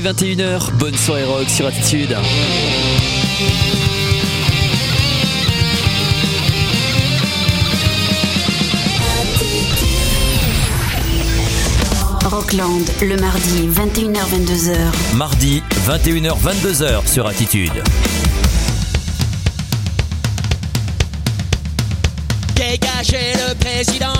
21h. Bonne soirée rock sur Attitude. Rockland, le mardi 21h-22h. Mardi 21h-22h sur Attitude. Le président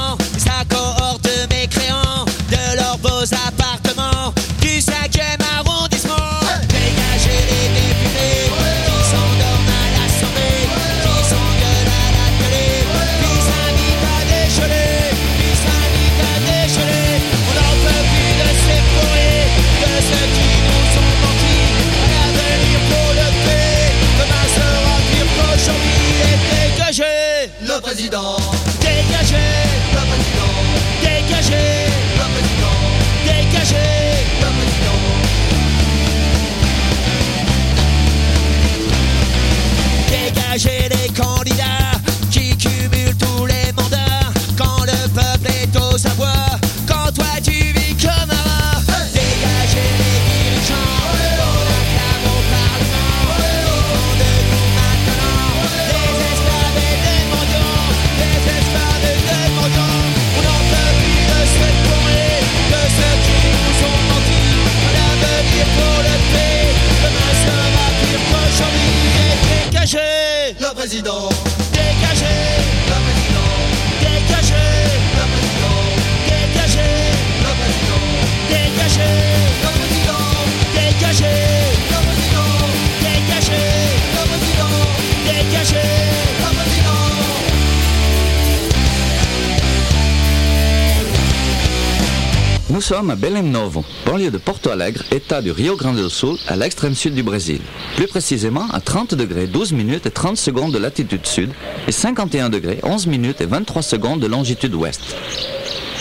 sommes à Belém Novo, banlieue de Porto Alegre, état du Rio Grande do Sul, à l'extrême sud du Brésil. Plus précisément, à 30 degrés 12 minutes et 30 secondes de latitude sud et 51 degrés 11 minutes et 23 secondes de longitude ouest.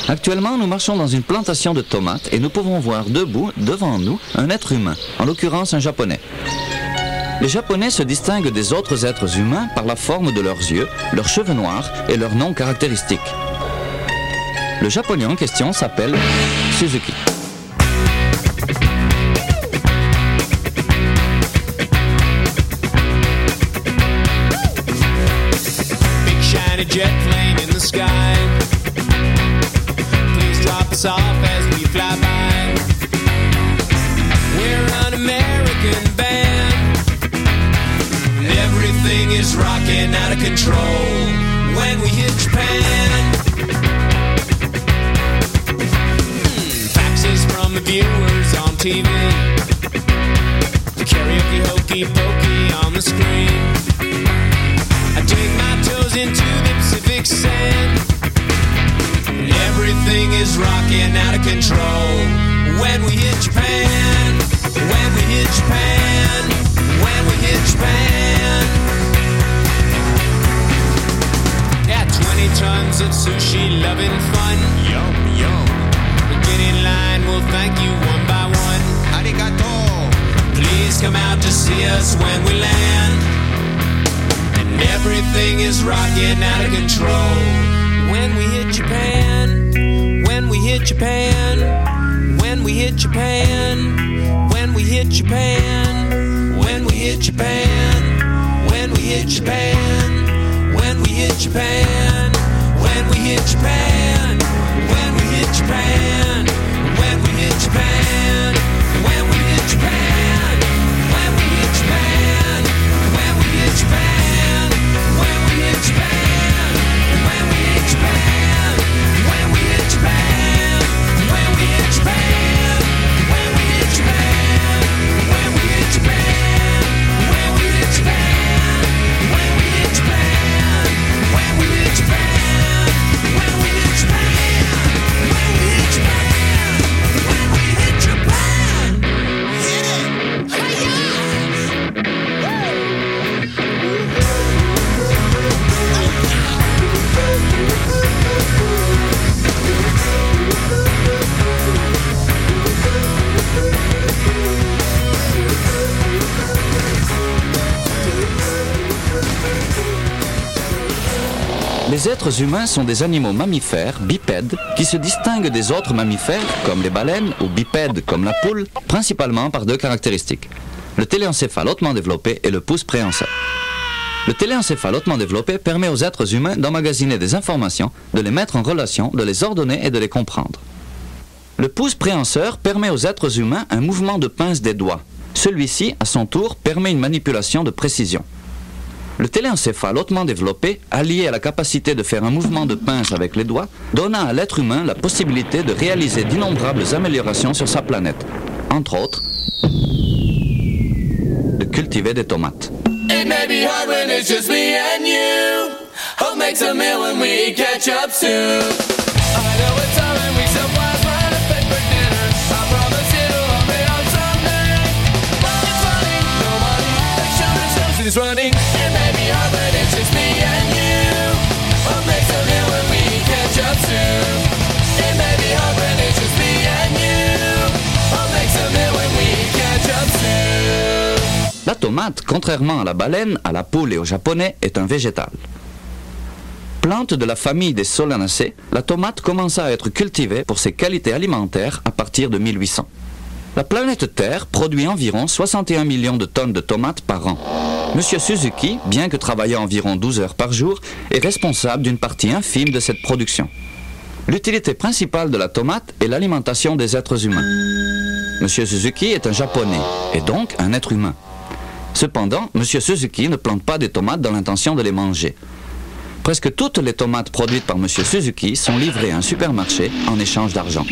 Actuellement, nous marchons dans une plantation de tomates et nous pouvons voir debout, devant nous, un être humain, en l'occurrence un japonais. Les Japonais se distinguent des autres êtres humains par la forme de leurs yeux, leurs cheveux noirs et leurs noms caractéristiques. Le japonais en question s'appelle Suzuki. Japan, when we hit Japan, when we hit Japan, when we hit Japan, when we hit Japan, when we hit Japan, when we hit Japan, when we hit Japan, when we hit Japan. Les êtres humains sont des animaux mammifères, bipèdes, qui se distinguent des autres mammifères, comme les baleines, ou bipèdes, comme la poule, principalement par deux caractéristiques. Le téléencéphale hautement développé et le pouce préhenseur. Le téléencéphale hautement développé permet aux êtres humains d'emmagasiner des informations, de les mettre en relation, de les ordonner et de les comprendre. Le pouce préhenseur permet aux êtres humains un mouvement de pince des doigts. Celui-ci, à son tour, permet une manipulation de précision. Le téléencéphale hautement développé, allié à la capacité de faire un mouvement de pince avec les doigts, donna à l'être humain la possibilité de réaliser d'innombrables améliorations sur sa planète. Entre autres, de cultiver des tomates. Tomate, contrairement à la baleine, à la poule et au japonais, est un végétal. Plante de la famille des Solanacées, la tomate commença à être cultivée pour ses qualités alimentaires à partir de 1800. La planète Terre produit environ 61 millions de tonnes de tomates par an. Monsieur Suzuki, bien que travaillant environ 12 heures par jour, est responsable d'une partie infime de cette production. L'utilité principale de la tomate est l'alimentation des êtres humains. Monsieur Suzuki est un japonais, et donc un être humain. Cependant, M. Suzuki ne plante pas des tomates dans l'intention de les manger. Presque toutes les tomates produites par M. Suzuki sont livrées à un supermarché en échange d'argent.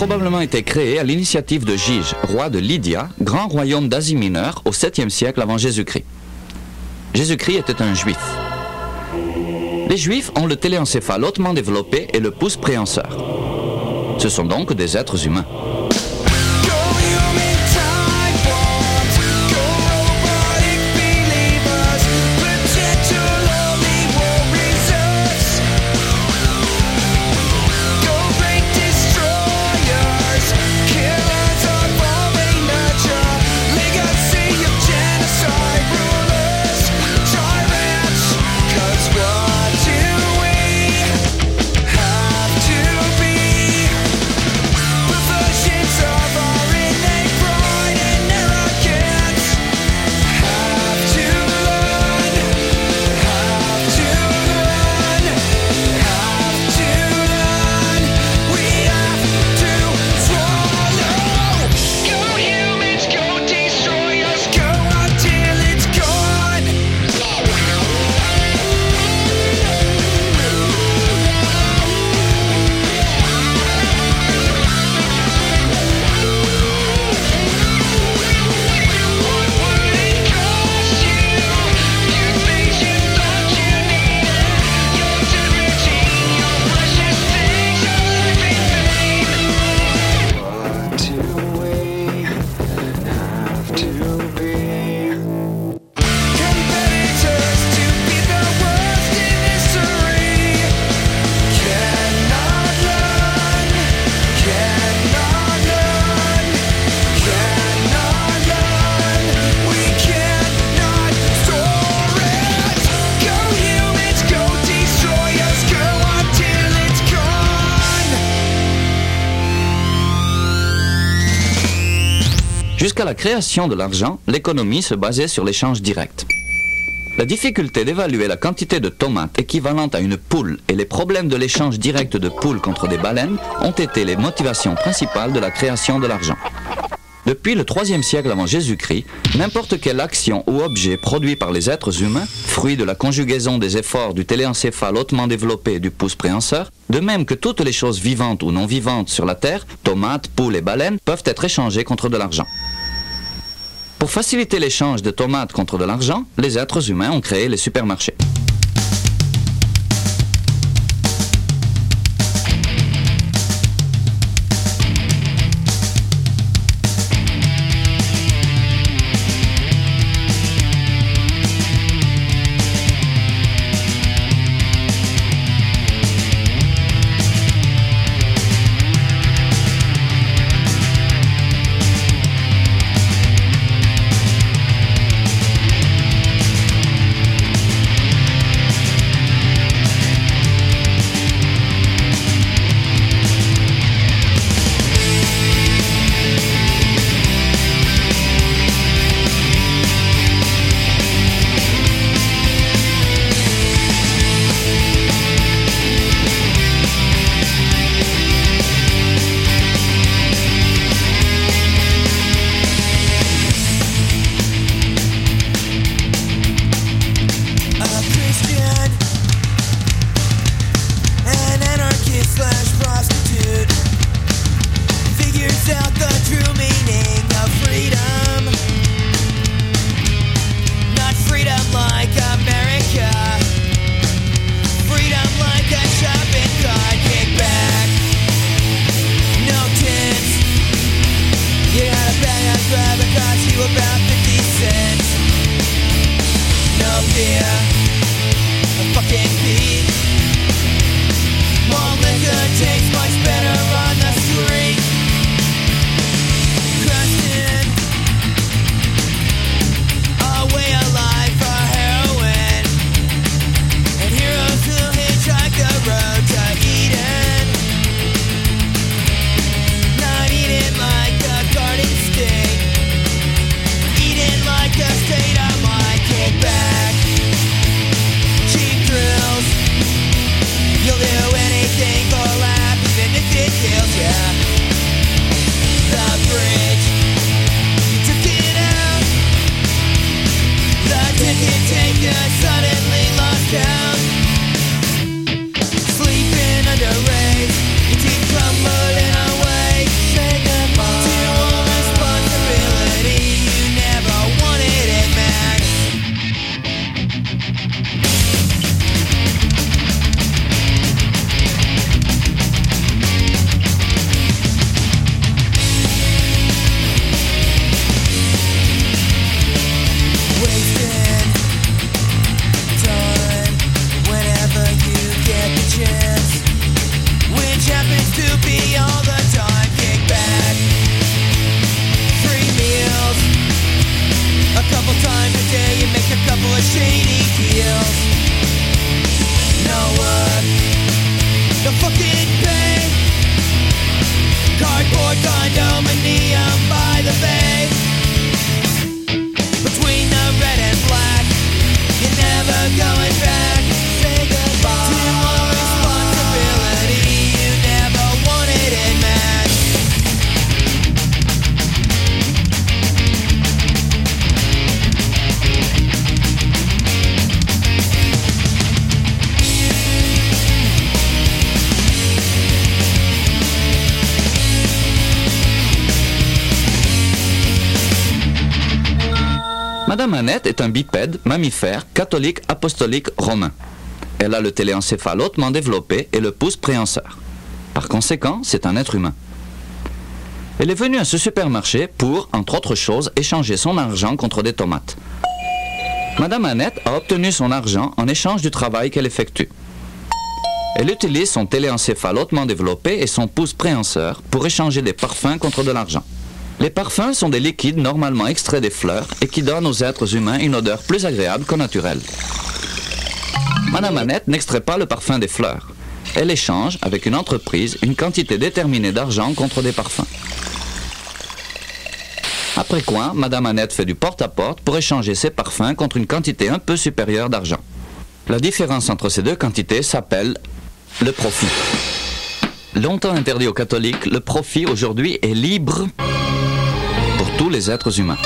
Probablement été créé à l'initiative de Gige, roi de Lydia, grand royaume d'Asie mineure au 7e siècle avant Jésus-Christ. Jésus-Christ était un juif. Les juifs ont le téléencéphale hautement développé et le pouce préhenseur. Ce sont donc des êtres humains. Jusqu'à la création de l'argent, l'économie se basait sur l'échange direct. La difficulté d'évaluer la quantité de tomates équivalente à une poule et les problèmes de l'échange direct de poules contre des baleines ont été les motivations principales de la création de l'argent. Depuis le 3 siècle avant Jésus-Christ, n'importe quelle action ou objet produit par les êtres humains, fruit de la conjugaison des efforts du téléencéphale hautement développé et du pouce préhenseur, de même que toutes les choses vivantes ou non vivantes sur la Terre, tomates, poules et baleines, peuvent être échangées contre de l'argent. Pour faciliter l'échange de tomates contre de l'argent, les êtres humains ont créé les supermarchés. Annette est un bipède, mammifère, catholique, apostolique, romain. Elle a le téléencéphale hautement développé et le pouce préhenseur. Par conséquent, c'est un être humain. Elle est venue à ce supermarché pour, entre autres choses, échanger son argent contre des tomates. Madame Annette a obtenu son argent en échange du travail qu'elle effectue. Elle utilise son téléencéphale hautement développé et son pouce préhenseur pour échanger des parfums contre de l'argent. Les parfums sont des liquides normalement extraits des fleurs et qui donnent aux êtres humains une odeur plus agréable qu'au naturel. Madame Annette n'extrait pas le parfum des fleurs. Elle échange avec une entreprise une quantité déterminée d'argent contre des parfums. Après quoi, Madame Annette fait du porte-à-porte pour échanger ses parfums contre une quantité un peu supérieure d'argent. La différence entre ces deux quantités s'appelle le profit. Longtemps interdit aux catholiques, le profit aujourd'hui est libre tous les êtres humains.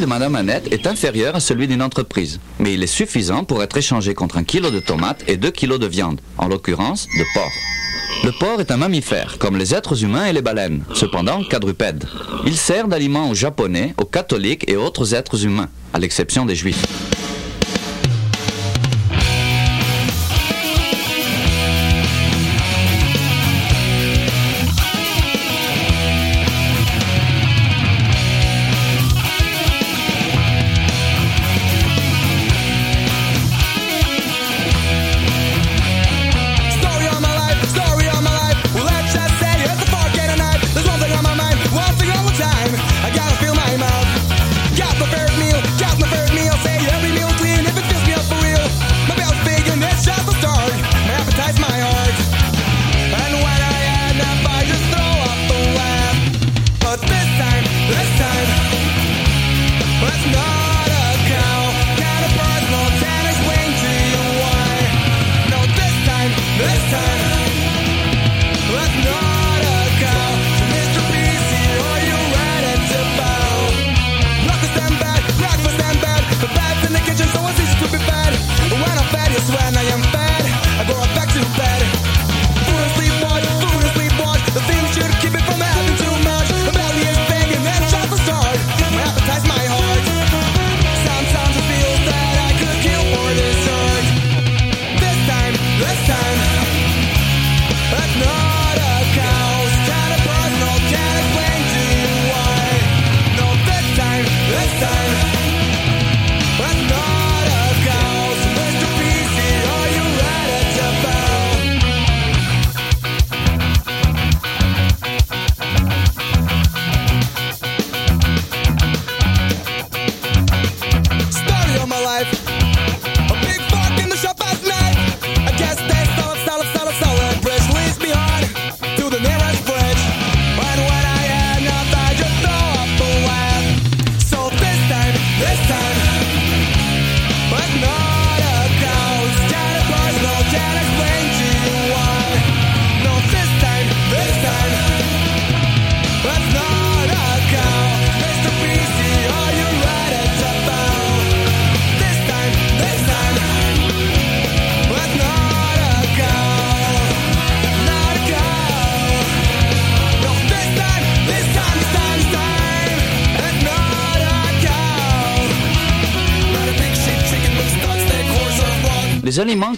de Madame Annette est inférieur à celui d'une entreprise, mais il est suffisant pour être échangé contre un kilo de tomates et deux kilos de viande, en l'occurrence de porc. Le porc est un mammifère, comme les êtres humains et les baleines, cependant quadrupède. Il sert d'aliment aux Japonais, aux catholiques et autres êtres humains, à l'exception des Juifs.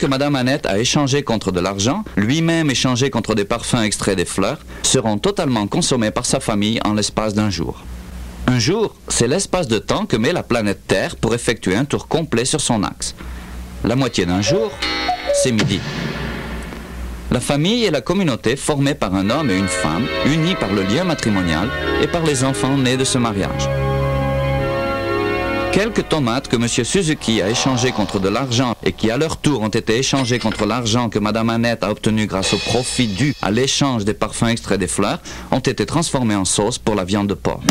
que Madame Annette a échangé contre de l'argent, lui-même échangé contre des parfums extraits des fleurs, seront totalement consommés par sa famille en l'espace d'un jour. Un jour, c'est l'espace de temps que met la planète Terre pour effectuer un tour complet sur son axe. La moitié d'un jour, c'est midi. La famille est la communauté formée par un homme et une femme, unis par le lien matrimonial et par les enfants nés de ce mariage. Quelques tomates que M. Suzuki a échangées contre de l'argent et qui à leur tour ont été échangées contre l'argent que Mme Annette a obtenu grâce au profit dû à l'échange des parfums extraits des fleurs ont été transformées en sauce pour la viande de porc.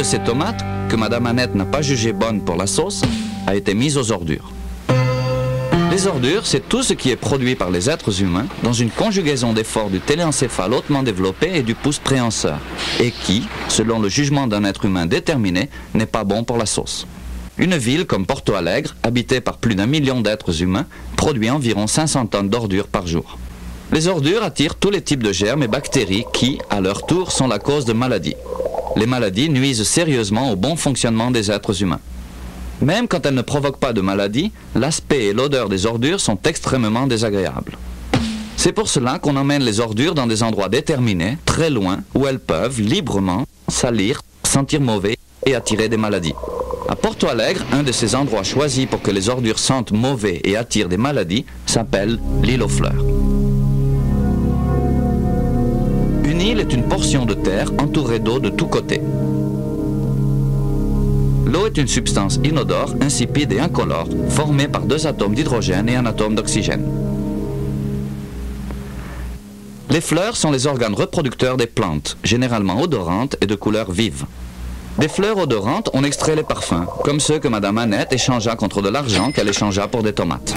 De ces tomates, que Madame Annette n'a pas jugée bonne pour la sauce, a été mise aux ordures. Les ordures, c'est tout ce qui est produit par les êtres humains dans une conjugaison d'efforts du téléencéphale hautement développé et du pouce préhenseur, et qui, selon le jugement d'un être humain déterminé, n'est pas bon pour la sauce. Une ville comme Porto Alegre, habitée par plus d'un million d'êtres humains, produit environ 500 tonnes d'ordures par jour. Les ordures attirent tous les types de germes et bactéries qui, à leur tour, sont la cause de maladies. Les maladies nuisent sérieusement au bon fonctionnement des êtres humains. Même quand elles ne provoquent pas de maladie, l'aspect et l'odeur des ordures sont extrêmement désagréables. C'est pour cela qu'on emmène les ordures dans des endroits déterminés, très loin, où elles peuvent librement salir, sentir mauvais et attirer des maladies. À Porto Alegre, un de ces endroits choisis pour que les ordures sentent mauvais et attirent des maladies s'appelle l'île aux fleurs. Une île est une portion de terre entourée d'eau de tous côtés. L'eau est une substance inodore, insipide et incolore, formée par deux atomes d'hydrogène et un atome d'oxygène. Les fleurs sont les organes reproducteurs des plantes, généralement odorantes et de couleur vive. Des fleurs odorantes, on extrait les parfums, comme ceux que Madame Annette échangea contre de l'argent qu'elle échangea pour des tomates.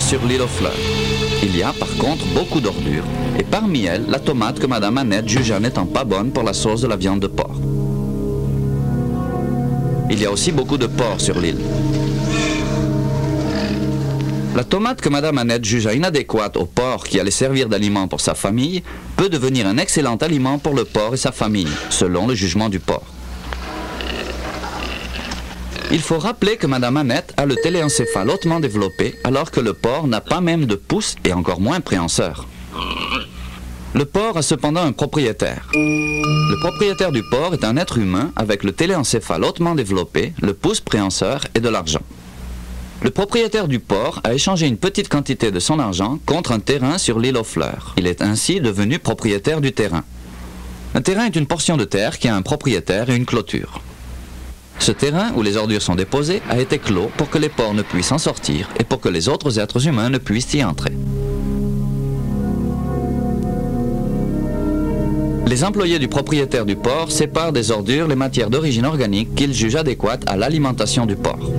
Sur l'île aux fleurs. Il y a par contre beaucoup d'ordures, et parmi elles, la tomate que Madame Annette jugea n'étant pas bonne pour la sauce de la viande de porc. Il y a aussi beaucoup de porc sur l'île. La tomate que Madame Annette jugea inadéquate au porc qui allait servir d'aliment pour sa famille peut devenir un excellent aliment pour le porc et sa famille, selon le jugement du porc. Il faut rappeler que Madame Annette a le téléencéphale hautement développé alors que le porc n'a pas même de pouce et encore moins préhenseur. Le porc a cependant un propriétaire. Le propriétaire du porc est un être humain avec le téléencéphale hautement développé, le pouce préhenseur et de l'argent. Le propriétaire du porc a échangé une petite quantité de son argent contre un terrain sur l'île aux fleurs. Il est ainsi devenu propriétaire du terrain. Un terrain est une portion de terre qui a un propriétaire et une clôture. Ce terrain où les ordures sont déposées a été clos pour que les porcs ne puissent en sortir et pour que les autres êtres humains ne puissent y entrer. Les employés du propriétaire du porc séparent des ordures les matières d'origine organique qu'ils jugent adéquates à l'alimentation du porc.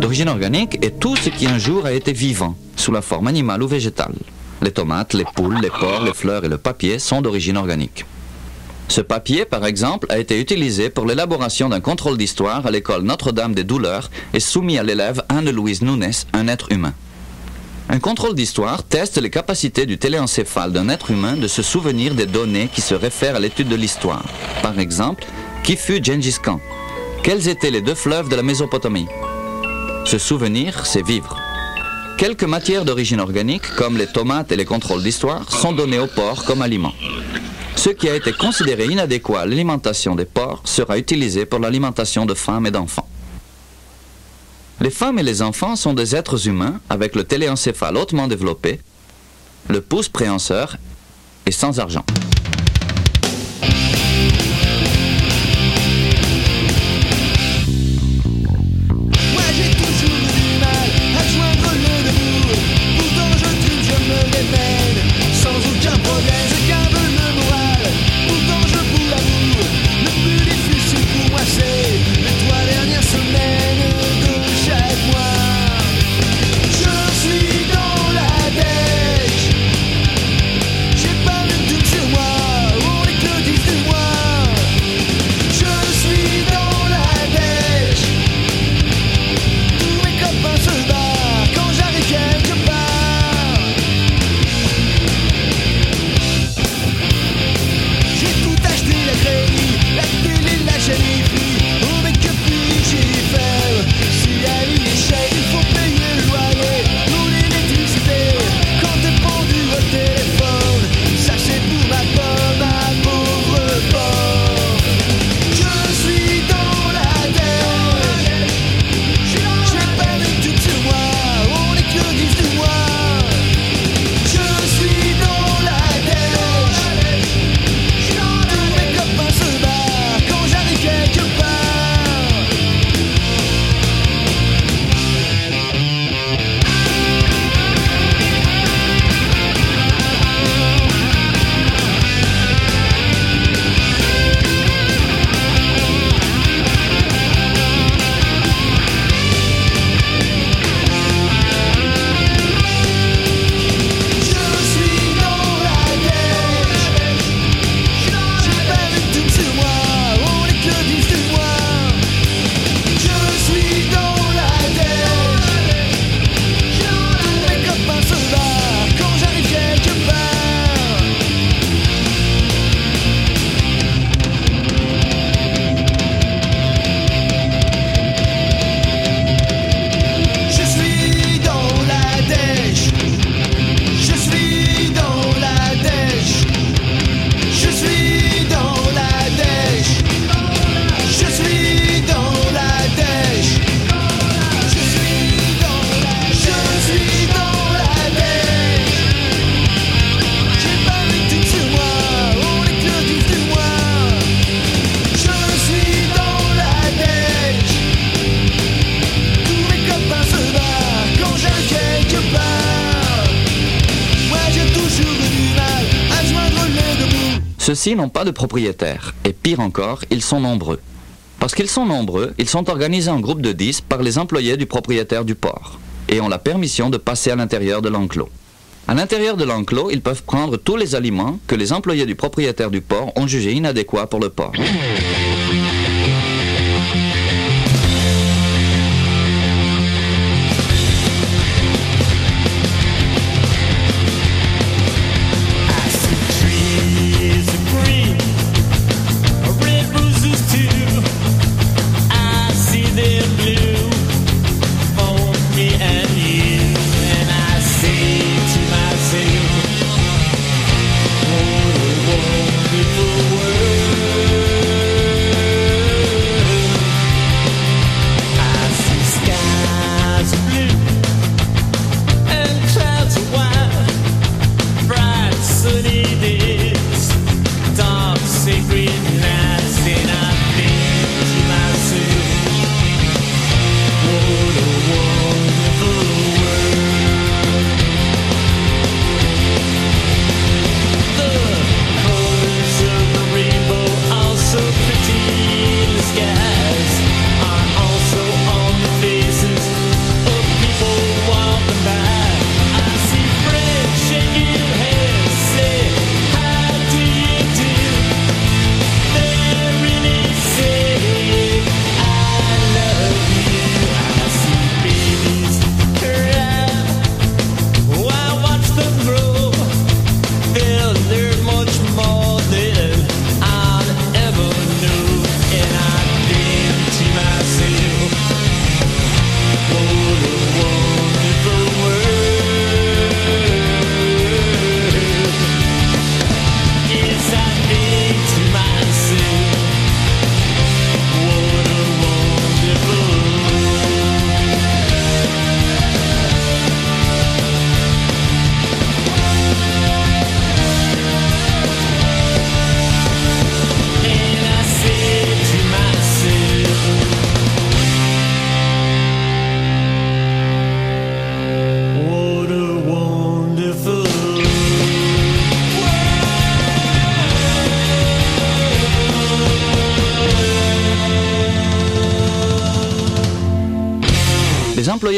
D'origine organique est tout ce qui un jour a été vivant, sous la forme animale ou végétale. Les tomates, les poules, les porcs, les fleurs et le papier sont d'origine organique. Ce papier, par exemple, a été utilisé pour l'élaboration d'un contrôle d'histoire à l'école Notre-Dame des Douleurs et soumis à l'élève Anne-Louise Nunes, un être humain. Un contrôle d'histoire teste les capacités du téléencéphale d'un être humain de se souvenir des données qui se réfèrent à l'étude de l'histoire. Par exemple, qui fut Gengis Khan? Quels étaient les deux fleuves de la Mésopotamie? Se souvenir, c'est vivre. Quelques matières d'origine organique, comme les tomates et les contrôles d'histoire, sont données aux porcs comme aliments. Ce qui a été considéré inadéquat à l'alimentation des porcs sera utilisé pour l'alimentation de femmes et d'enfants. Les femmes et les enfants sont des êtres humains avec le téléencéphale hautement développé, le pouce préhenseur et sans argent. Ceux-ci n'ont pas de propriétaire, et pire encore, ils sont nombreux. Parce qu'ils sont nombreux, ils sont organisés en groupes de 10 par les employés du propriétaire du port. et ont la permission de passer à l'intérieur de l'enclos. À l'intérieur de l'enclos, ils peuvent prendre tous les aliments que les employés du propriétaire du port ont jugés inadéquats pour le port.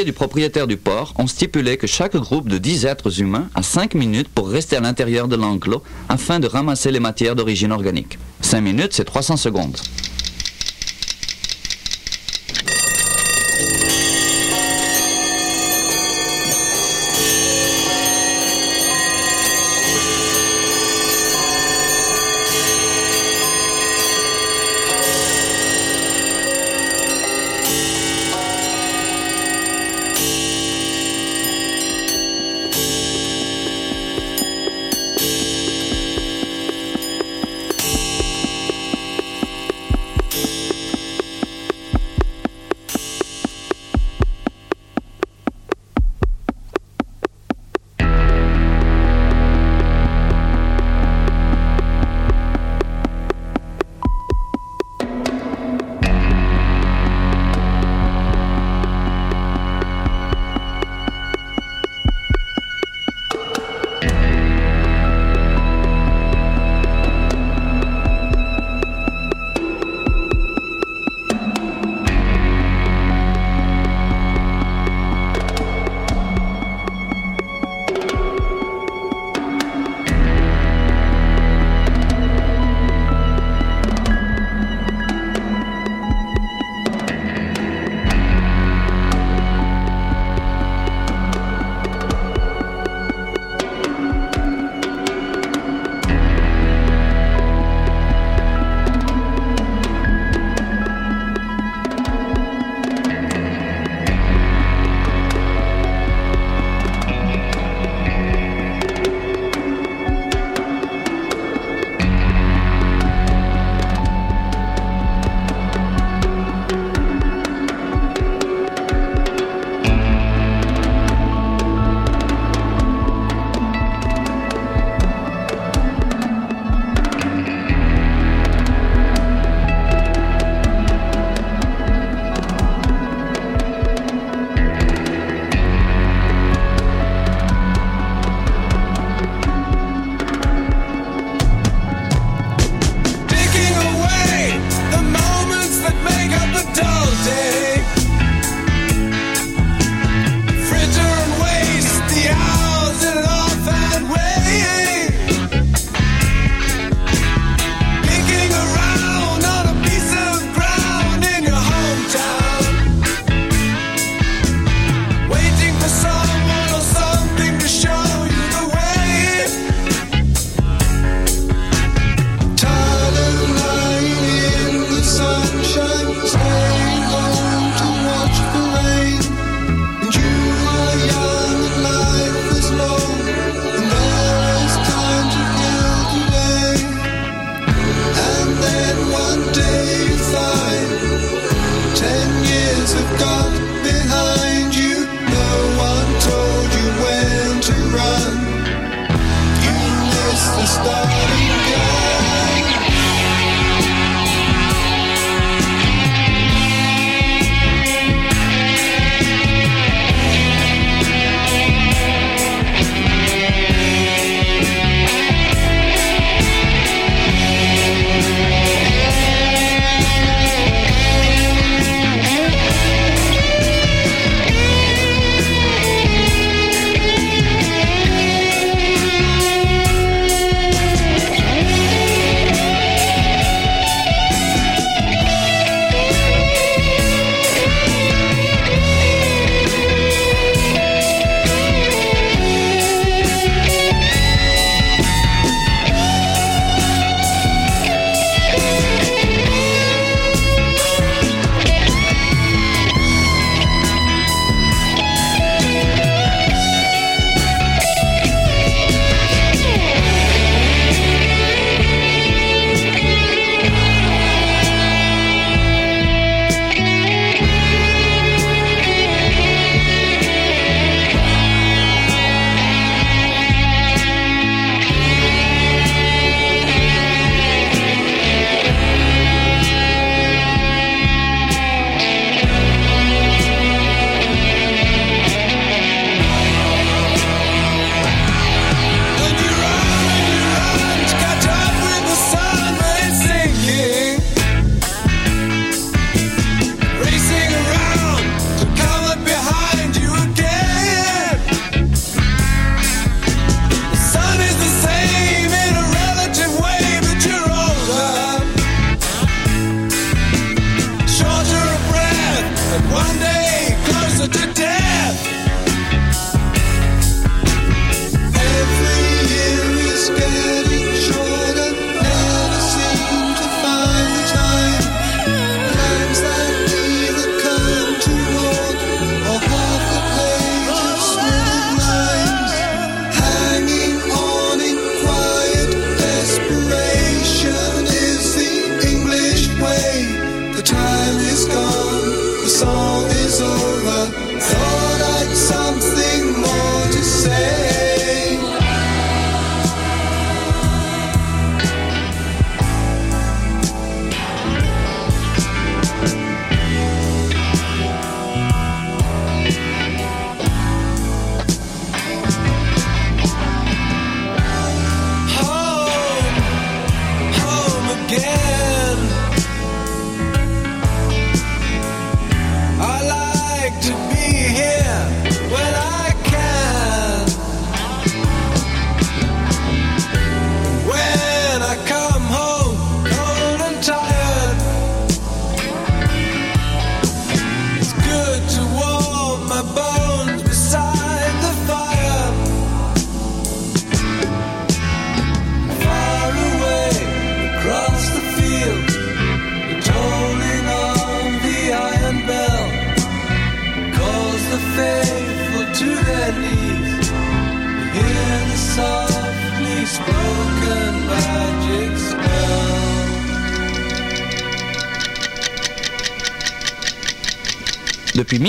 Du propriétaire du port ont stipulé que chaque groupe de 10 êtres humains a 5 minutes pour rester à l'intérieur de l'enclos afin de ramasser les matières d'origine organique. 5 minutes, c'est 300 secondes. today.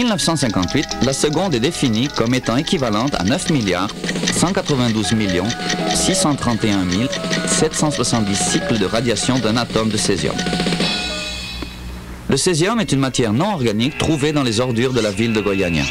1958, la seconde est définie comme étant équivalente à 9 milliards 192 millions 631 770 cycles de radiation d'un atome de césium. Le césium est une matière non organique trouvée dans les ordures de la ville de Goiânia.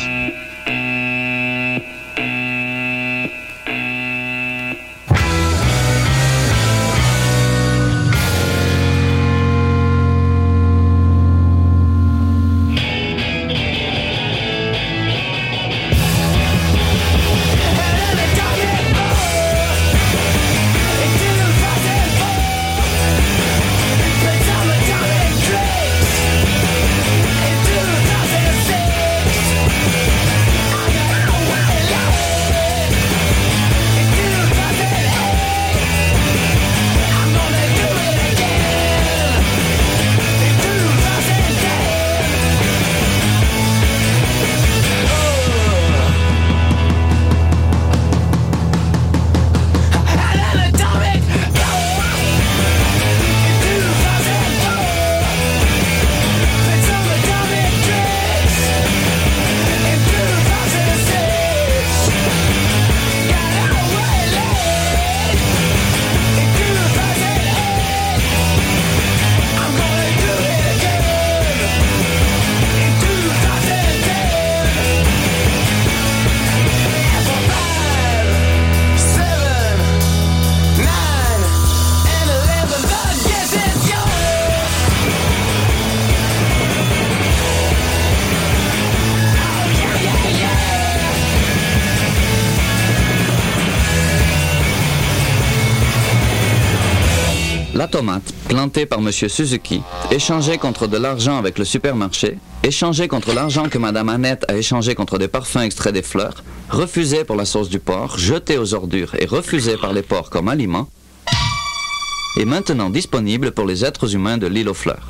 Par M. Suzuki, échangée contre de l'argent avec le supermarché, échangée contre l'argent que Mme Annette a échangé contre des parfums extraits des fleurs, refusée pour la sauce du porc, jetée aux ordures et refusée par les porcs comme aliment, est maintenant disponible pour les êtres humains de l'île aux fleurs.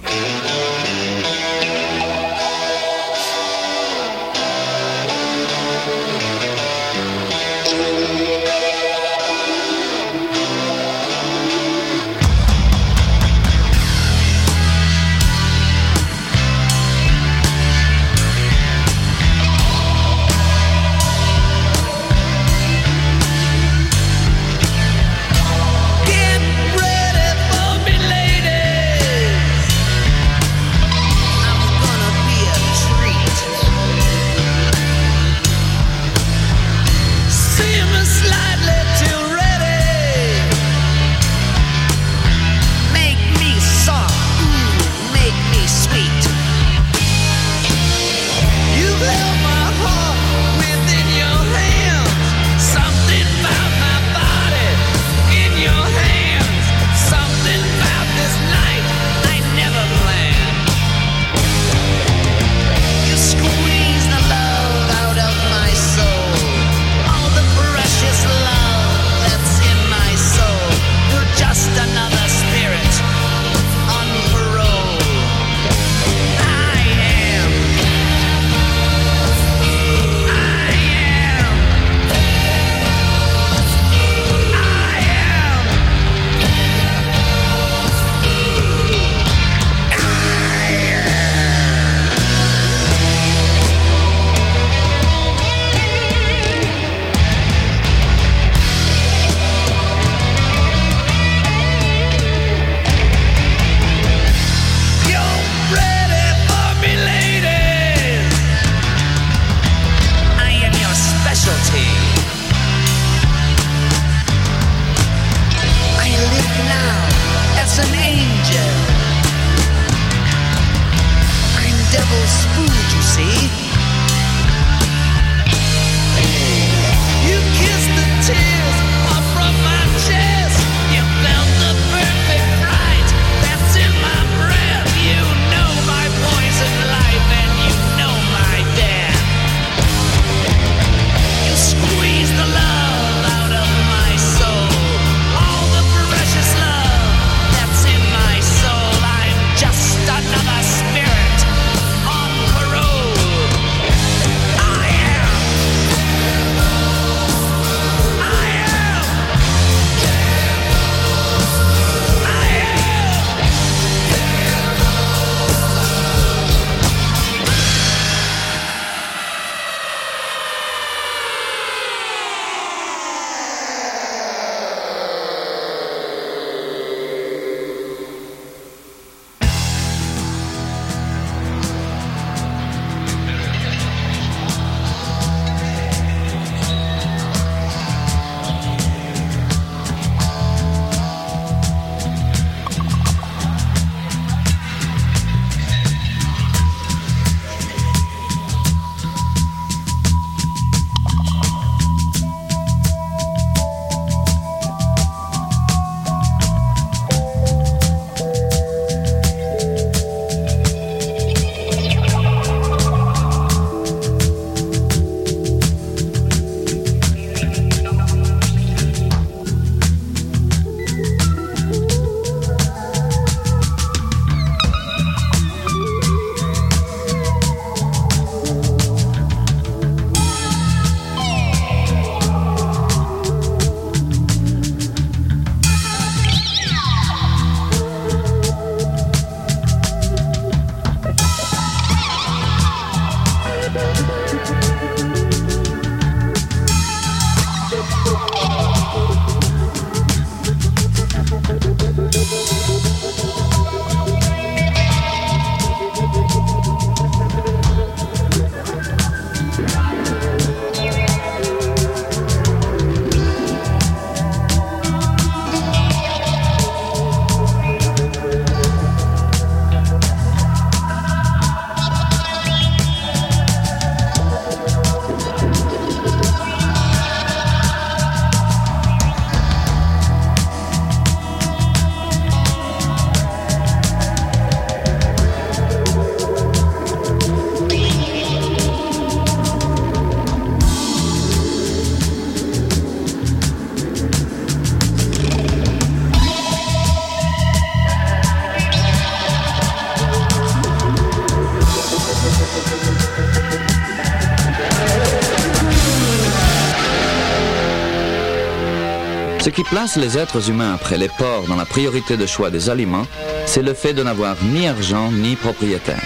Place les êtres humains après les porcs dans la priorité de choix des aliments, c'est le fait de n'avoir ni argent ni propriétaire.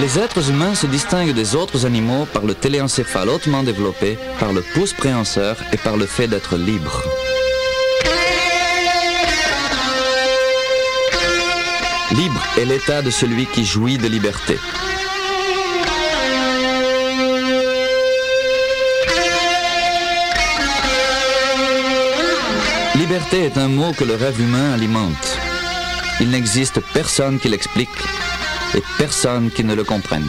Les êtres humains se distinguent des autres animaux par le téléencéphale hautement développé, par le pouce préhenseur et par le fait d'être libre. Libre est l'état de celui qui jouit de liberté. Liberté est un mot que le rêve humain alimente. Il n'existe personne qui l'explique et personne qui ne le comprenne.